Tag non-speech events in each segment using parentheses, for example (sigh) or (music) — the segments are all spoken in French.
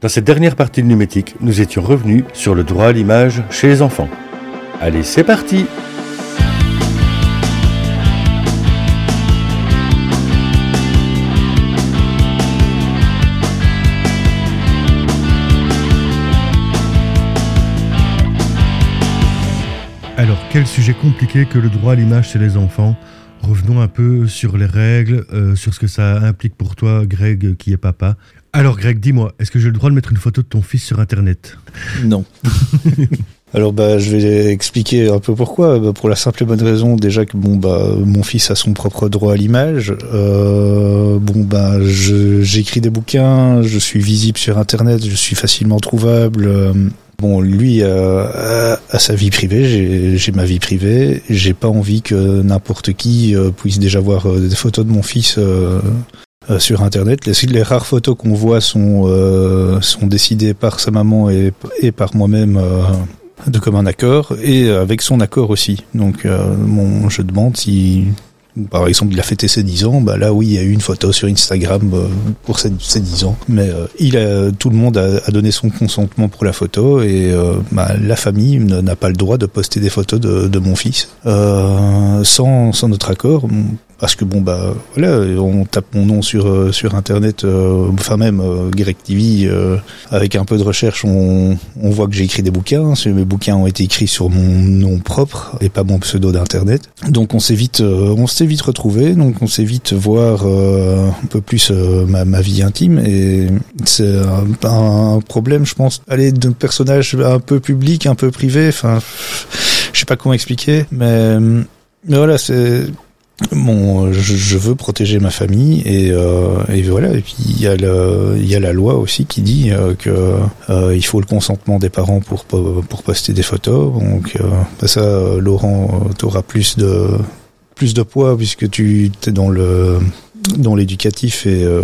Dans cette dernière partie de Numétique, nous étions revenus sur le droit à l'image chez les enfants. Allez, c'est parti Alors, quel sujet compliqué que le droit à l'image chez les enfants Revenons un peu sur les règles, euh, sur ce que ça implique pour toi, Greg, qui est papa. Alors, Greg, dis-moi, est-ce que j'ai le droit de mettre une photo de ton fils sur Internet Non. (laughs) Alors bah je vais expliquer un peu pourquoi. Bah, pour la simple et bonne raison déjà que bon bah mon fils a son propre droit à l'image. Euh, bon bah j'écris des bouquins, je suis visible sur internet, je suis facilement trouvable. Euh, Bon, lui euh, a, sa vie privée, j'ai ma vie privée. J'ai pas envie que n'importe qui euh, puisse déjà voir euh, des photos de mon fils sur Internet. Les, rares photos qu'on voit sont sont décidées par sa maman et, par moi-même de commun accord et avec son accord aussi. Donc, mon, je demande si par exemple, il a fêté ses 10 ans, bah là oui, il y a eu une photo sur Instagram euh, pour ses, 10 ans. Mais euh, il a, tout le monde a, donné son consentement pour la photo et euh, bah, la famille n'a pas le droit de poster des photos de, de mon fils sans, sans notre accord parce que bon bah voilà on tape mon nom sur euh, sur internet euh, enfin même euh, euh, avec un peu de recherche on, on voit que j'ai écrit des bouquins. Mes bouquins ont été écrits sur mon nom propre et pas mon pseudo d'internet. Donc on s'est vite on s'est vite retrouvé donc on s'est vite voir un peu plus ma, ma, vie intime. Et c'est un, un, problème je pense aller d'un personnage un peu public un peu privé. Enfin je sais pas comment expliquer mais mais voilà c'est Bon, je, je, veux protéger ma famille et, euh, et voilà. Et puis il y a le, il la loi aussi qui dit euh, que euh, il faut le consentement des parents pour poster des photos. Donc euh, ça, Laurent, t'auras plus de plus de poids puisque tu es dans le dans l'éducatif et euh,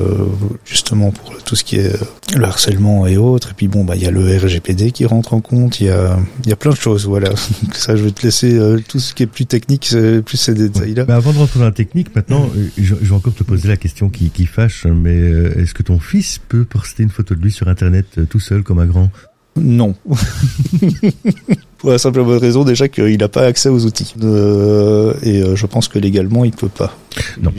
justement pour tout ce qui est euh, le harcèlement et autres. Et puis bon, bah il y a le RGPD qui rentre en compte. Il y a il y a plein de choses. Voilà. (laughs) ça, je vais te laisser euh, tout ce qui est plus technique, plus ces détails-là. avant de rentrer dans la technique, maintenant, je, vais encore te poser la question qui, qui fâche. Mais est-ce que ton fils peut poster une photo de lui sur Internet tout seul comme un grand? Non. (laughs) Pour la simple bonne raison déjà qu'il n'a pas accès aux outils. Euh, et je pense que légalement il peut pas. Non.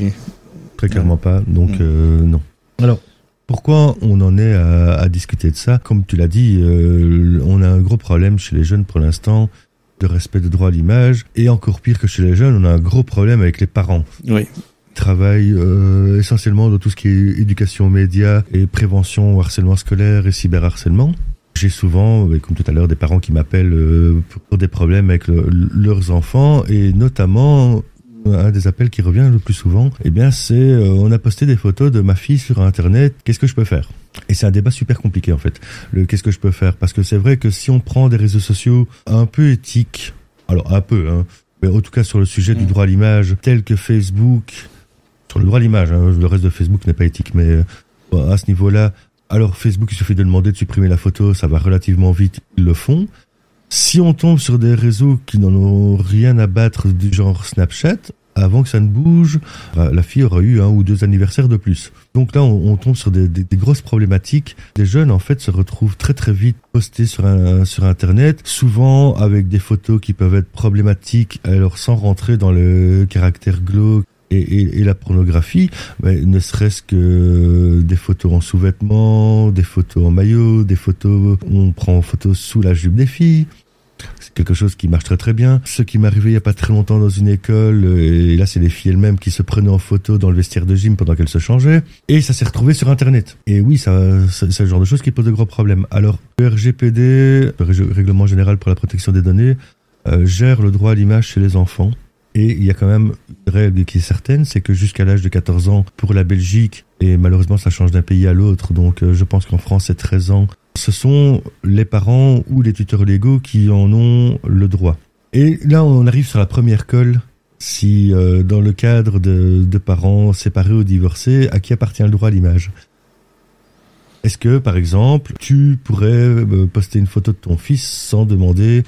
Très clairement pas. Donc mm. euh, non. Alors. Pourquoi on en est à, discuter de ça? Comme tu l'as dit, euh, on a un gros problème chez les jeunes pour l'instant de respect de droit à l'image. Et encore pire que chez les jeunes, on a un gros problème avec les parents. Oui. Ils travaillent euh, essentiellement dans tout ce qui est éducation aux médias et prévention au harcèlement scolaire et cyberharcèlement. J'ai souvent, comme tout à l'heure, des parents qui m'appellent pour des problèmes avec leurs enfants et notamment un des appels qui revient le plus souvent, eh bien, c'est euh, on a posté des photos de ma fille sur Internet. Qu'est-ce que je peux faire? Et c'est un débat super compliqué en fait. Le qu'est-ce que je peux faire? Parce que c'est vrai que si on prend des réseaux sociaux un peu éthiques, alors un peu, hein, mais en tout cas sur le sujet du mm. droit à l'image, tel que Facebook, sur le droit à l'image, hein, le reste de Facebook n'est pas éthique, mais euh, à ce niveau-là, alors Facebook, il suffit de demander de supprimer la photo, ça va relativement vite, ils le font. Si on tombe sur des réseaux qui n'en ont rien à battre du genre Snapchat, avant que ça ne bouge, euh, la fille aura eu un ou deux anniversaires de plus. Donc là, on, tombe sur des, grosses problématiques. Les jeunes, en fait, se retrouvent très très vite postés sur, sur Internet, souvent avec des photos qui peuvent être problématiques, alors sans rentrer dans le caractère glauque et, la pornographie, ne serait-ce que des photos en sous-vêtements, des photos en maillot, des photos, on prend photos sous la jupe des filles. C'est quelque chose qui marche très très bien. Ce qui m'est arrivé il y a pas très longtemps dans une école, euh, et là c'est les filles elles-mêmes qui se prenaient en photo dans le vestiaire de gym pendant qu'elles se changeaient, et ça s'est retrouvé sur Internet. Et oui, c'est le genre de choses qui pose de gros problèmes. Alors, le RGPD, le Règlement Général pour la Protection des Données, euh, gère le droit à l'image chez les enfants. Et il y a quand même une règle qui est certaine, c'est que jusqu'à l'âge de 14 ans pour la Belgique, et malheureusement ça change d'un pays à l'autre, donc euh, je pense qu'en France c'est 13 ans, ce sont les parents ou les tuteurs légaux qui en ont le droit. Et là on arrive sur la première colle, si euh, dans le cadre de, de parents séparés ou divorcés, à qui appartient le droit à l'image? Est-ce que, par exemple, tu pourrais euh, poster une photo de ton fils sans demander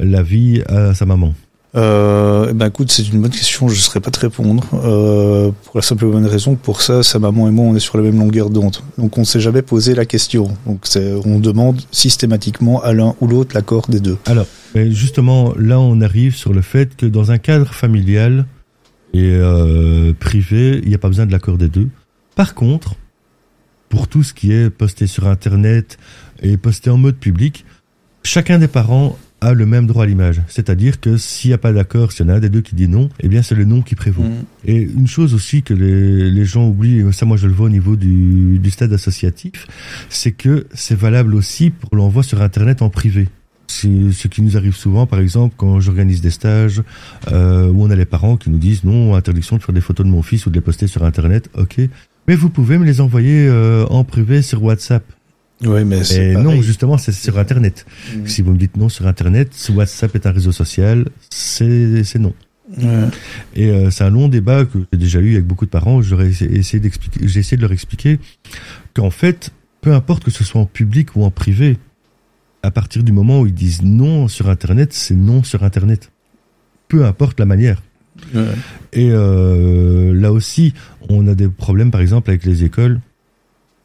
l'avis à sa maman? Euh, eh ben écoute, c'est une bonne question, je ne saurais pas te répondre. Euh, pour la simple et bonne raison que pour ça, sa maman et moi, on est sur la même longueur d'onde. Donc on ne s'est jamais posé la question. Donc on demande systématiquement à l'un ou l'autre l'accord des deux. Alors, justement, là on arrive sur le fait que dans un cadre familial et euh, privé, il n'y a pas besoin de l'accord des deux. Par contre, pour tout ce qui est posté sur Internet et posté en mode public, chacun des parents a le même droit à l'image. C'est-à-dire que s'il n'y a pas d'accord, s'il y en a un des deux qui dit non, eh bien c'est le non qui prévaut. Mm. Et une chose aussi que les, les, gens oublient, ça moi je le vois au niveau du, du stade associatif, c'est que c'est valable aussi pour l'envoi sur Internet en privé. C'est ce qui nous arrive souvent, par exemple, quand j'organise des stages euh, où on a les parents qui nous disent non, interdiction de faire des photos de mon fils ou de les poster sur Internet, ok. Mais vous pouvez me les envoyer euh, en privé sur WhatsApp. Oui, mais c'est non, justement, c'est sur Internet. Mm. Si vous me dites non sur Internet, WhatsApp est un réseau social, c'est non. Et euh, c'est un long débat que j'ai déjà eu avec beaucoup de parents. J'aurais essayé d'expliquer, j'ai essayé de leur expliquer qu'en fait, peu importe que ce soit en public ou en privé, à partir du moment où ils disent non sur Internet, c'est non sur Internet. Peu importe la manière. Et euh, là aussi, on a des problèmes, par exemple, avec les écoles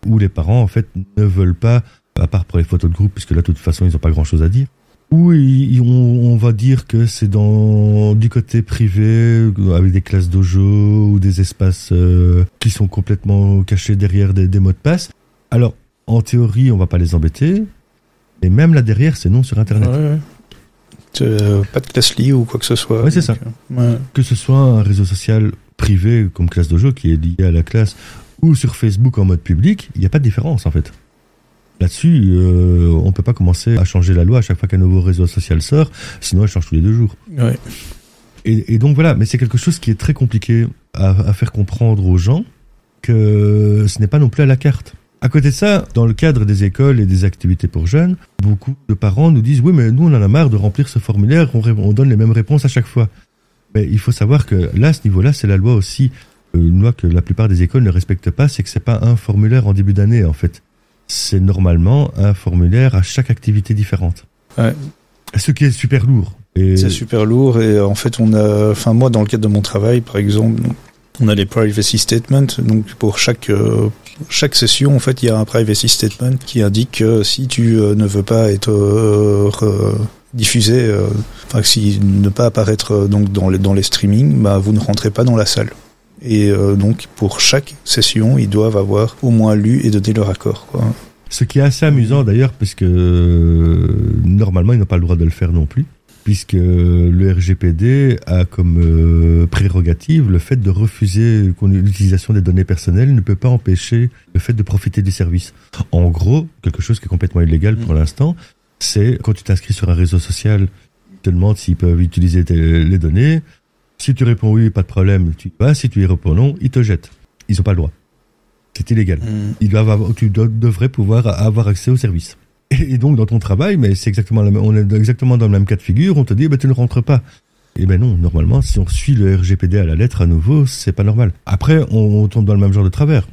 où les parents en fait ne veulent pas, à part pour les photos de groupe, puisque là de toute façon ils n'ont pas grand chose à dire. Ou on, va dire que c'est dans du côté privé avec des classes dojo ou des espaces euh, qui sont complètement cachés derrière des, mots de passe. Alors en théorie on va pas les embêter, mais même là derrière c'est non sur internet. Euh, pas de classe liée ou quoi que ce soit. Oui, c'est ça. Euh, que ce soit un réseau social privé comme classe dojo qui est lié à la classe ou sur Facebook en mode public, il n'y a pas de différence en fait. Là-dessus, euh, on ne peut pas commencer à changer la loi à chaque fois qu'un nouveau réseau social sort, sinon elle change tous les deux jours. Et, donc voilà, mais c'est quelque chose qui est très compliqué à, faire comprendre aux gens que ce n'est pas non plus à la carte. À côté de ça, dans le cadre des écoles et des activités pour jeunes, beaucoup de parents nous disent oui mais nous on en a marre de remplir ce formulaire, on, on donne les mêmes réponses à chaque fois. Mais il faut savoir que là, à ce niveau-là, c'est la loi aussi une loi que la plupart des écoles ne respectent pas, c'est que c'est pas un formulaire en début d'année en fait. C'est normalement un formulaire à chaque activité différente. Ouais. Ce qui est super lourd. C'est super lourd et en fait on a, enfin moi dans le cadre de mon travail par exemple, on a les privacy statements. Donc pour chaque euh, chaque session en fait il y a un privacy statement qui indique que si tu euh, ne veux pas être euh, diffusé, enfin si ne pas apparaître donc dans les dans les streamings, bah vous ne rentrez pas dans la salle. Et euh, donc, pour chaque session, ils doivent avoir au moins lu et donné leur accord. Quoi. Ce qui est assez amusant d'ailleurs, parce que euh, normalement, ils n'ont pas le droit de le faire non plus, puisque le RGPD a comme euh, prérogative le fait de refuser l'utilisation des données personnelles ne peut pas empêcher le fait de profiter des services. En gros, quelque chose qui est complètement illégal pour mm. l'instant, c'est quand tu t'inscris sur un réseau social, ils te demandent s'ils peuvent utiliser les données. Si tu réponds oui, pas de problème, tu vas. Si tu y réponds non, ils te jettent. Ils n'ont pas le droit. C'est illégal. Hmm. Ils doivent avoir, tu devrais pouvoir avoir accès au service. Et, donc, dans ton travail, mais c'est exactement, on est exactement dans le même cas de figure, on te dit, bah, tu ne rentres pas. Et eh ben non, normalement, si on suit le RGPD à la lettre à nouveau, c'est pas normal. Après, on, tombe dans le même genre de travers.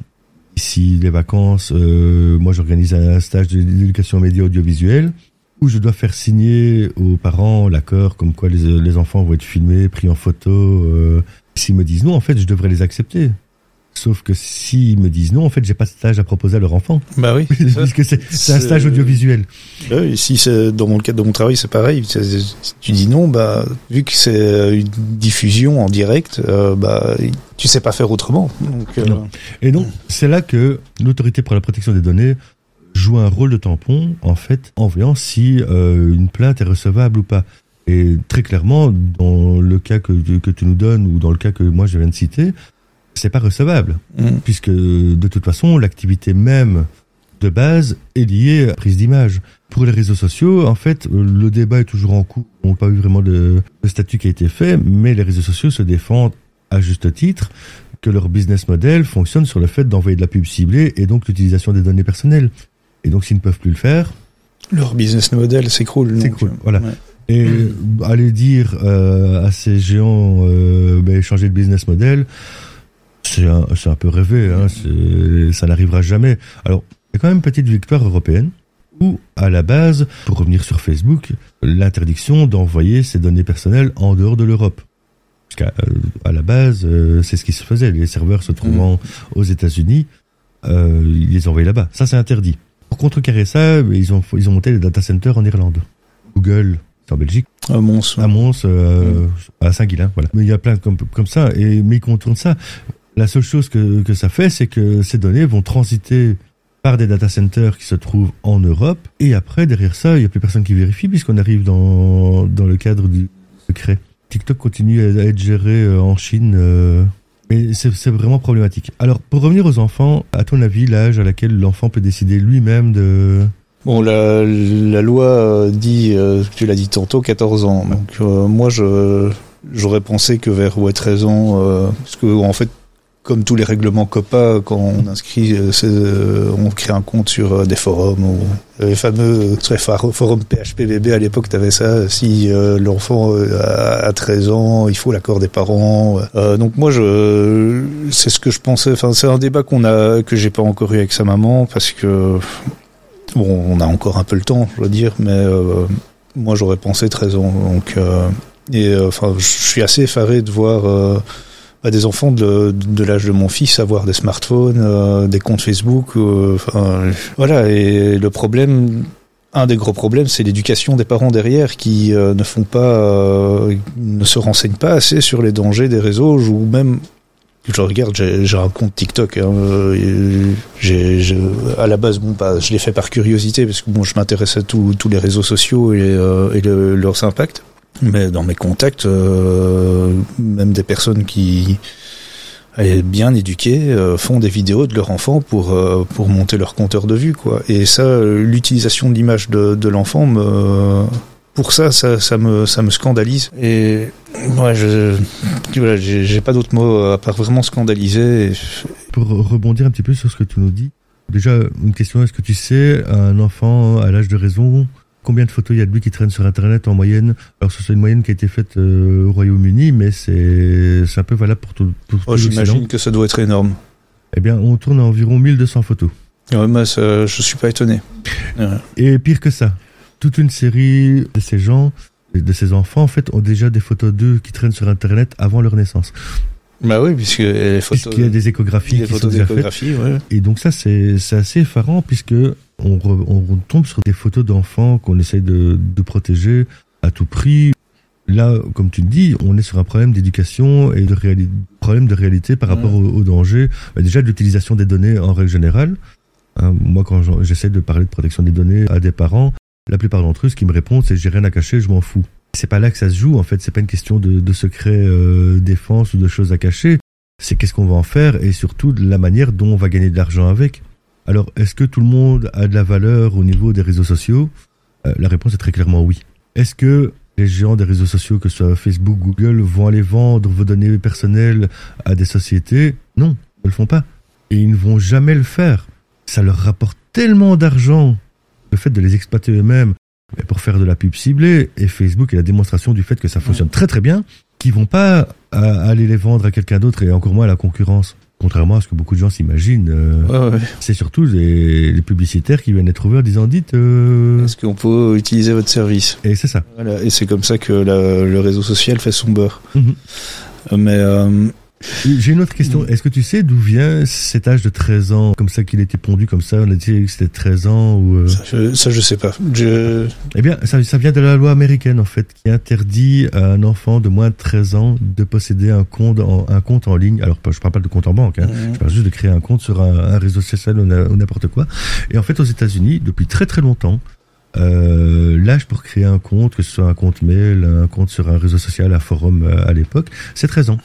Ici, les vacances, euh, moi j'organise un stage d'éducation média audiovisuelle où je dois faire signer aux parents l'accord comme quoi les, enfants vont être filmés, pris en photo. Euh, s'ils me disent non, en fait, je devrais les accepter. Sauf que s'ils me disent non, en fait, j'ai pas de stage à proposer à leur enfant. Bah oui. (laughs) Puisque c'est un stage audiovisuel. Bah oui, si c'est dans mon cadre de mon travail, c'est pareil. Si tu dis non, bah vu que c'est une diffusion en direct, euh, bah tu sais pas faire autrement. Donc, euh, Et donc c'est là que l'autorité pour la protection des données joue un rôle de tampon, en fait, en voyant si euh, une plainte est recevable ou pas. Et très clairement, dans le cas que, que tu nous donnes ou dans le cas que moi je viens de citer, c'est pas recevable. Mm. Puisque de toute façon, l'activité même de base est liée à la prise d'image. Pour les réseaux sociaux, en fait, le débat est toujours en cours. On n'a pas eu vraiment de, de statut qui a été fait, mais les réseaux sociaux se défendent à juste titre que leur business model fonctionne sur le fait d'envoyer de la pub ciblée et donc l'utilisation des données personnelles. Et donc, s'ils ne peuvent plus le faire. Leur business model s'écroule. S'écroule, voilà. Et aller dire euh, à ces géants, euh, ben, changer de business model, c'est un, un, peu rêvé, hein, ça n'arrivera jamais. Alors, il y a quand même une petite victoire européenne, Ou à la base, pour revenir sur Facebook, l'interdiction d'envoyer ses données personnelles en dehors de l'Europe. Parce qu'à à la base, euh, c'est ce qui se faisait. Les serveurs se trouvant aux États-Unis, euh, ils les envoyaient là-bas. Ça, c'est interdit. Pour contrecarrer ça, ils ont, ils ont monté des data centers en Irlande. Google, c'est en Belgique. À Mons. À Mons, euh, à Saint-Guilain, voilà. Mais il y a plein comme, comme ça, et, mais ils contournent ça. La seule chose que, que ça fait, c'est que ces données vont transiter par des data centers qui se trouvent en Europe, et après, derrière ça, il n'y a plus personne qui vérifie, puisqu'on arrive dans, dans le cadre du secret. TikTok continue à être géré euh, en Chine, euh, mais c'est vraiment problématique. Alors, pour revenir aux enfants, à ton avis, l'âge à laquelle l'enfant peut décider lui-même de... Bon, la, la loi euh, dit, tu l'as dit tantôt, 14 ans. Donc, moi, je j'aurais pensé que vers ouais, 13 ans, parce que en fait, comme tous les règlements COPA, quand on inscrit, euh, euh, on crée un compte sur euh, des forums ou les fameux forums PHPBB à l'époque, tu avais ça. Si l'enfant a 13 ans, il faut l'accord des parents. donc moi, je, c'est ce que je pensais. Enfin, c'est un débat qu'on a, que j'ai pas encore eu avec sa maman parce que bon, on a encore un peu le temps, je veux dire, mais moi j'aurais pensé 13 ans. Donc et enfin, je suis assez effaré de voir à des enfants de, l'âge de mon fils avoir des smartphones, euh, des comptes Facebook. Euh, enfin, voilà. Et le problème, un des gros problèmes, c'est l'éducation des parents derrière qui euh, ne font pas, ne se renseignent pas assez sur les dangers des réseaux ou même. Je regarde, j'ai un compte TikTok. Hein, à la base, bon, bah, je l'ai fait par curiosité parce que bon, je m'intéresse à tous les réseaux sociaux et, et leurs impacts. Mais dans mes contacts, euh, même des personnes qui bien éduquées euh, font des vidéos de leur enfant pour euh, pour monter leur compteur de vue quoi. Et ça, l'utilisation de l'image de, de l'enfant me pour ça, ça, ça, me, ça me scandalise. Et ouais, je, voilà, j'ai pas d'autres mots à part vraiment scandaliser. Pour rebondir un petit peu sur ce que tu nous dis, déjà une question est-ce que tu sais un enfant à l'âge de raison combien de photos il y a de lui qui traînent sur Internet en moyenne? Alors, c'est une moyenne qui a été faite euh, au Royaume-Uni, mais c'est un peu valable pour tout. Pour oh, J'imagine que ça doit être énorme. Eh bien, on tourne à environ 1200 photos. Ouais, ça, je suis pas étonné. Et pire que ça, toute une série de ces gens, de ces enfants, en fait, ont déjà des photos d'eux qui traînent sur Internet avant leur naissance. Bah oui, puisque les photos. Puisqu'il y a des échographies qui sont déjà faites. Ouais. Et donc ça, c'est assez effarant puisque on, on, tombe sur des photos d'enfants qu'on essaye de, de, protéger à tout prix. Là, comme tu le dis, on est sur un problème d'éducation et de réalité, problème de réalité par rapport au, au, danger. Bah, déjà, de l'utilisation des données en règle générale. Hein, moi, quand j'essaie de parler de protection des données à des parents, la plupart d'entre eux, ce qu'ils me répondent, c'est j'ai rien à cacher, je m'en fous. C'est pas là que ça se joue. En fait, c'est pas une question de, de secret euh, défense ou de choses à cacher. C'est qu'est-ce qu'on va en faire et surtout de la manière dont on va gagner de l'argent avec. Alors, est-ce que tout le monde a de la valeur au niveau des réseaux sociaux? Euh, La réponse est très clairement oui. Est-ce que les géants des réseaux sociaux, que ce soit Facebook, Google, vont aller vendre vos données personnelles à des sociétés? Non, ils ne le font pas. Et ils ne vont jamais le faire. Ça leur rapporte tellement d'argent, le fait de les exploiter eux-mêmes pour faire de la pub ciblée, et Facebook est la démonstration du fait que ça fonctionne très très bien, qu'ils vont pas euh, aller les vendre à quelqu'un d'autre et encore moins à la concurrence contrairement à ce que beaucoup de gens s'imaginent. Euh, c'est surtout les, publicitaires qui viennent les trouver en disant dites. Euh... Est-ce qu'on peut utiliser votre service? Et c'est ça. Voilà, et c'est comme ça que le réseau social fait son beurre. Mhm. Mais euh, j'ai une autre question. Est-ce que tu sais d'où vient cet âge de 13 ans Comme ça qu'il était pondu comme ça, on a dit que c'était 13 ans ou... Euh? Ça, je, ça, je sais pas. Je... Eh bien, ça, ça, vient de la loi américaine, en fait, qui interdit à un enfant de moins de 13 ans de posséder un compte en, un compte en ligne. Alors, je parle pas de compte en banque, hein. Mhm. je parle juste de créer un compte sur un, un réseau social ou n'importe quoi. Et en fait, aux États-Unis, depuis très très longtemps, euh, l'âge pour créer un compte, que ce soit un compte mail, un compte sur un réseau social, un forum euh, à l'époque, c'est 13 ans.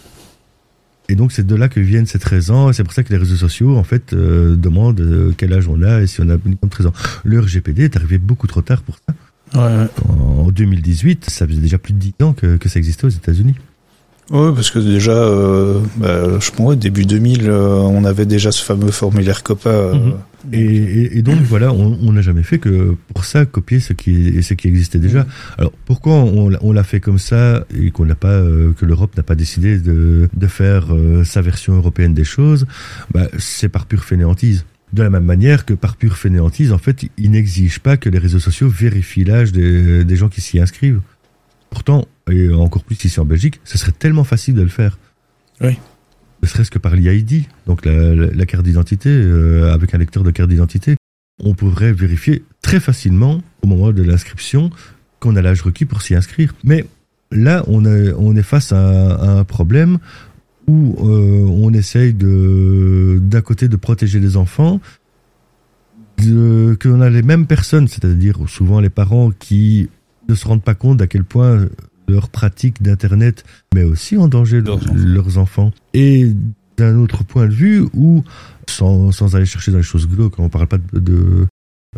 Et donc c'est de là que viennent ces 13 ans. C'est pour ça que les réseaux sociaux en fait euh, demandent euh, quel âge on a et si on a minimum 13 ans. Le RGPD est arrivé beaucoup trop tard pour ça. Ouais. En 2018, ça faisait déjà plus de 10 ans que, que ça existait aux États-Unis. Oui, parce que déjà, euh, bah, je pense, début 2000, euh, on avait déjà ce fameux formulaire COPA. Euh, mhm. et, et, donc voilà, on n'a jamais fait que pour ça copier ce qui ce qui existait déjà. Mhm. Alors pourquoi on, l'a fait comme ça et qu'on n'a pas euh, que l'Europe n'a pas décidé de, de faire sa version européenne des choses? Bah, C'est par pure fainéantise. De la même manière que par pure fainéantise, en fait, ils n'exigent pas que les réseaux sociaux vérifient l'âge des, des gens qui s'y inscrivent. Pourtant, et encore plus ici en Belgique, ce serait tellement facile de le faire. Oui. Ne serait-ce que par l'IID, donc la, la- la carte d'identité, euh, avec un lecteur de carte d'identité. On pourrait vérifier très facilement, au moment de l'inscription, qu'on a l'âge requis pour s'y inscrire. Mais là, on est, on est face à, à un problème où euh, on essaye de, d'un côté de protéger les enfants, de, qu'on a les mêmes personnes, c'est-à-dire souvent les parents qui ne se rendent pas compte à quel point leur pratique d'Internet met aussi en danger Leurs leurs enfants. enfants. Leurs enfants. Et d'un autre point de vue, où, sans, sans aller chercher dans les choses glauques, on ne parle pas de, de,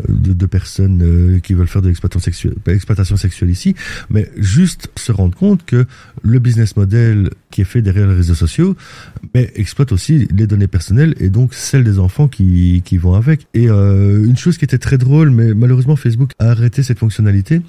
de, de personnes euh, qui veulent faire de l'exploitation sexuelle, pas exploitation sexuelle ici, mais juste se rendre compte que le business model qui est fait derrière les réseaux sociaux mais exploite aussi les données personnelles et donc celles des enfants qui, qui vont avec. Et euh, une chose qui était très drôle, mais malheureusement Facebook a arrêté cette fonctionnalité.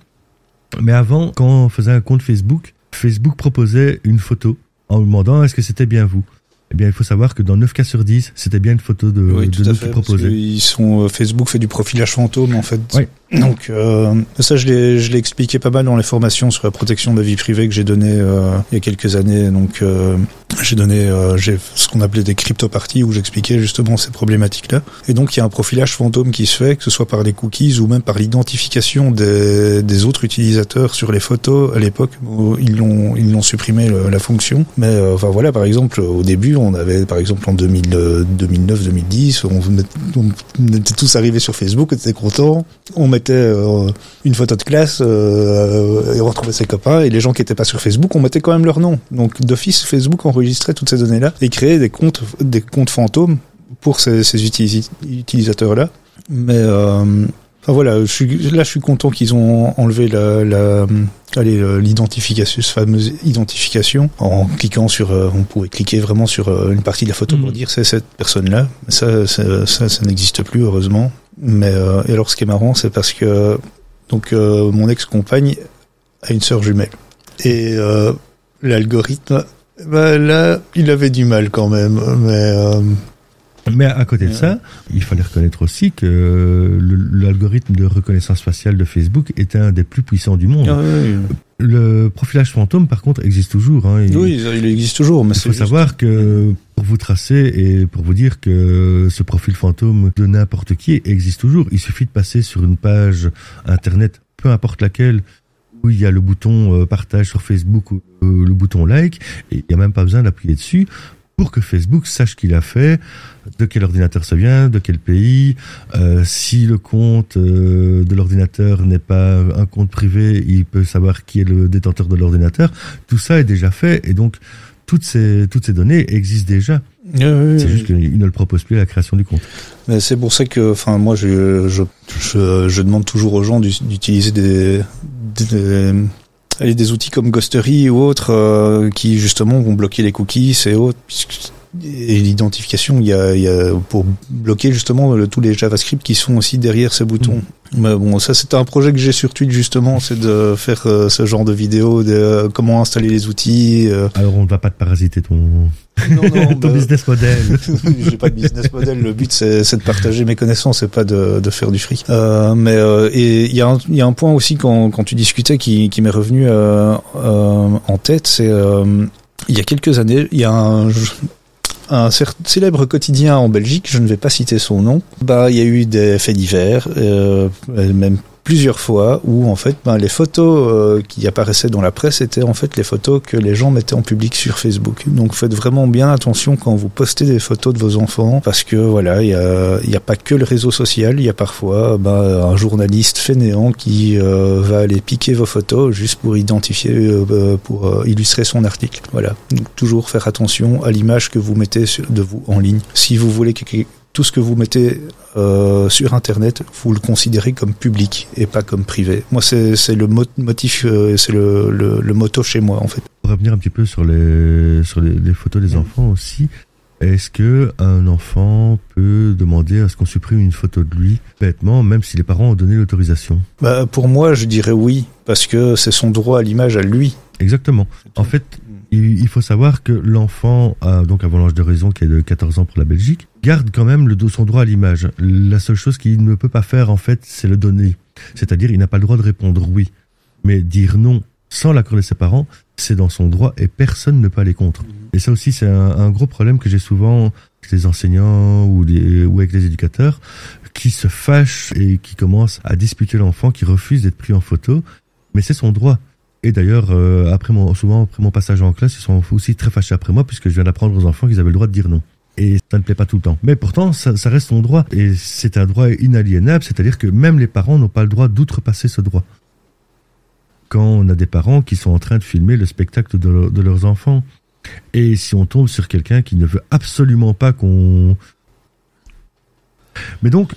Mais avant, quand on faisait un compte Facebook, Facebook proposait une photo en demandant est-ce que c'était bien vous. Eh bien, il faut savoir que dans 9 cas sur 10, c'était bien une photo de, Oui, de nous qui fait. Parce proposait. ils sont, euh, Facebook fait du profilage fantôme en fait. Oui. Donc euh, ça, je l'ai, je l'ai expliqué pas mal dans les formations sur la protection de la vie privée que j'ai donné euh, il y a quelques années. Donc euh, j'ai donné, euh, j'ai ce qu'on appelait des crypto-parties où j'expliquais justement ces problématiques-là. Et donc il y a un profilage fantôme qui se fait, que ce soit par les cookies ou même par l'identification des, des autres utilisateurs sur les photos. À l'époque, où ils l'ont, ils l'ont supprimé le- la fonction. Mais euh, enfin voilà, par exemple, au début, on avait par exemple en 2000, euh, 2009-2010, on, était tous arrivés sur Facebook, on était contents, on mettait euh, une photo de classe euh, et on retrouvait ses copains. Et les gens qui étaient pas sur Facebook, on mettait quand même leur nom. Donc d'office, Facebook enregistrait toutes ces données-là et créait des comptes, des comptes fantômes pour ces, utilisateurs-là. Mais enfin voilà, je suis, là je suis content qu'ils ont enlevé la, la allez l'identification, cette fameuse identification, en cliquant sur, euh, on pouvait cliquer vraiment sur euh, une partie de la photo pour Mhm. dire c'est cette personne-là. Ça, ça, ça, ça n'existe plus heureusement. Mais euh, et alors ce qui est marrant, c'est parce que donc mon ex-compagne a une sœur jumelle et l'algorithme, bah, là, il avait du mal quand même. Mais Mais à côté de ça, il fallait reconnaître aussi que le- l'algorithme de reconnaissance faciale de Facebook était un des plus puissants du monde. ah oui, Le profilage fantôme, par contre, existe toujours. Hein. Il- oui, il existe toujours. Mais Il faut juste- savoir que pour vous tracer et pour vous dire que ce profil fantôme de n'importe qui existe toujours, il suffit de passer sur une page internet, peu importe laquelle, où il y a le bouton euh, partage sur Facebook ou euh, le bouton like, et il n'y a même pas besoin d'appuyer dessus pour que Facebook sache qu'il a fait, de quel ordinateur ça vient, de quel pays, euh, si le compte euh, de l'ordinateur n'est pas un compte privé, il peut savoir qui est le détenteur de l'ordinateur. Tout ça est déjà fait et donc toutes ces, toutes ces données existent déjà. Oui, oui, C'est oui. juste qu'il ne le propose plus à la création du compte. Mais c'est pour ça que, enfin, moi, je, je, je, je demande toujours aux gens d'u- d'utiliser des, des, des- outils comme Ghostery ou autres euh, qui justement vont bloquer les cookies et autres. Et l'identification, il y a, il y a pour bloquer justement le- tous les JavaScript qui sont aussi derrière ces boutons. Mais bon, ça c'était un projet que j'ai sur Twitch justement, c'est de faire euh, ce genre de vidéos, de euh, comment installer les outils. euh. Alors on ne va pas te parasiter ton, Non, non, (laughs) ton bah, business model. (laughs) j'ai pas de business model. Le but c'est c'est de partager mes connaissances et pas de, de faire du fric. Euh, mais euh, et il y a un il y a un point aussi quand quand tu discutais qui qui m'est revenu en tête, c'est euh, il y a quelques années, il y a un un célèbre quotidien en Belgique, je ne vais pas citer son nom, bah il y a eu des faits divers, euh, même plusieurs fois où en fait ben, les photos euh, qui apparaissaient dans la presse étaient en fait les photos que les gens mettaient en public sur Facebook. Donc faites vraiment bien attention quand vous postez des photos de vos enfants parce que voilà il y a, a pas que le réseau social, il y a parfois ben, un journaliste fainéant qui euh, va aller piquer vos photos juste pour identifier, euh, pour illustrer son article. Voilà. Donc toujours faire attention à l'image que vous mettez de vous en ligne. Si vous voulez que- tout ce que vous mettez euh, sur Internet, vous le considérez comme public et pas comme privé. Moi, c'est le mo- motif, euh, c'est le, le, le motto chez moi, en fait. Pour revenir un petit peu sur les, sur les, les photos des enfants aussi, est-ce que un enfant peut demander à ce qu'on supprime une photo de lui bêtement, même si les parents ont donné l'autorisation? Bah, pour moi, je dirais oui, parce que c'est son droit à l'image à lui. Exactement. En fait, Il faut savoir que l'enfant, donc avant l'âge de raison, qui est de 14 ans pour la Belgique, garde quand même le, son droit à l'image. La seule chose qu'il ne peut pas faire, en fait, c'est le donner. C'est-à-dire, il n'a pas le droit de répondre oui. Mais dire non sans l'accord de ses parents, c'est dans son droit et personne ne peut aller contre. Et ça aussi, c'est un, gros problème que j'ai souvent avec les enseignants ou, ou avec les éducateurs qui se fâchent et qui commencent à disputer l'enfant, qui refuse d'être pris en photo. Mais c'est son droit. Et d'ailleurs, euh, après mon, souvent après mon passage en classe, ils sont aussi très fâchés après moi puisque je viens d'apprendre aux enfants qu'ils avaient le droit de dire non. Et ça ne plaît pas tout le temps. Mais pourtant, ça, ça reste son droit. Et c'est un droit inaliénable, c'est-à-dire que même les parents n'ont pas le droit d'outrepasser ce droit. Quand on a des parents qui sont en train de filmer le spectacle de, leurs enfants, et si on tombe sur quelqu'un qui ne veut absolument pas qu'on... Mais donc,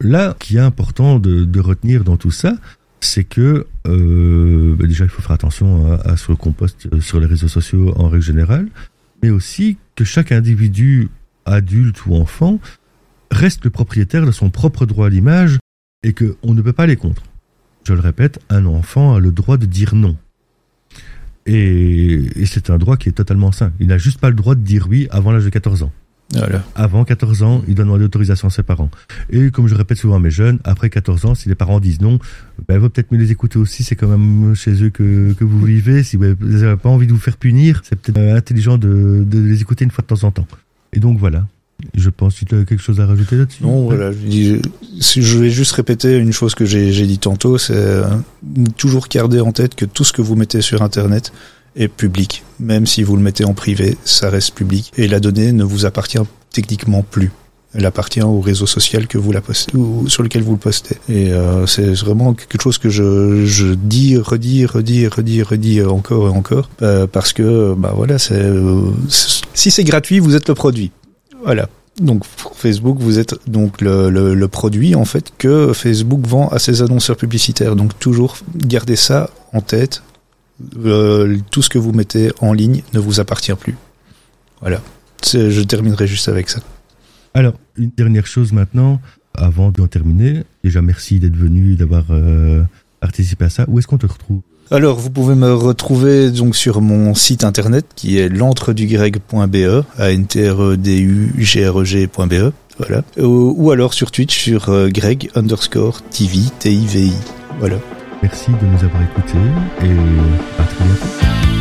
là, qui est important de, de retenir dans tout ça, c'est que euh, bah déjà il faut faire attention à, ce qu'on poste sur les réseaux sociaux en règle générale, mais aussi que chaque individu, adulte ou enfant, reste le propriétaire de son propre droit à l'image et qu'on ne peut pas aller contre. Je le répète, un enfant a le droit de dire non. Et, et c'est un droit qui est totalement sain. Il n'a juste pas le droit de dire oui avant l'âge de 14 ans. Avant 14 ans, il doit demander l'autorisation à ses parents. Et comme je répète souvent à mes jeunes, après 14 ans, si les parents disent non, ben, il vaut peut-être mieux les écouter aussi. C'est quand même chez eux que, que vous vivez. Si vous n'avez pas envie de vous faire punir, c'est peut-être euh, intelligent de, de les écouter une fois de temps en temps. Et donc voilà. Je pense que tu as quelque chose à rajouter là-dessus? Non, voilà. Je, je, vais juste répéter une chose que j'ai dit tantôt, c'est euh, toujours garder en tête que tout ce que vous mettez sur Internet, est public. Même si vous le mettez en privé, ça reste public. Et la donnée ne vous appartient techniquement plus. Elle appartient au réseau social que vous la postez, ou sur lequel vous le postez. Et euh, c'est vraiment quelque chose que je, je dis, redis, redis, redis, redis encore et encore, euh, parce que bah voilà, c'est euh, si c'est gratuit, vous êtes le produit. Voilà. Donc Facebook, vous êtes donc le, le, le, produit en fait que Facebook vend à ses annonceurs publicitaires. Donc toujours garder ça en tête euh, tout ce que vous mettez en ligne ne vous appartient plus. Voilà. Je terminerai juste avec ça. Alors, une dernière chose maintenant, avant d'en terminer. Déjà, merci d'être venu et d'avoir euh, participé à ça. Où est-ce qu'on te retrouve? Alors, vous pouvez me retrouver donc sur mon site internet qui est l'entredugreg.be, a n t r e d u g r e g.be, voilà. Ou, alors sur Twitch sur euh, greg underscore tv t i v i, voilà. Merci de nous avoir écoutés et à très bientôt.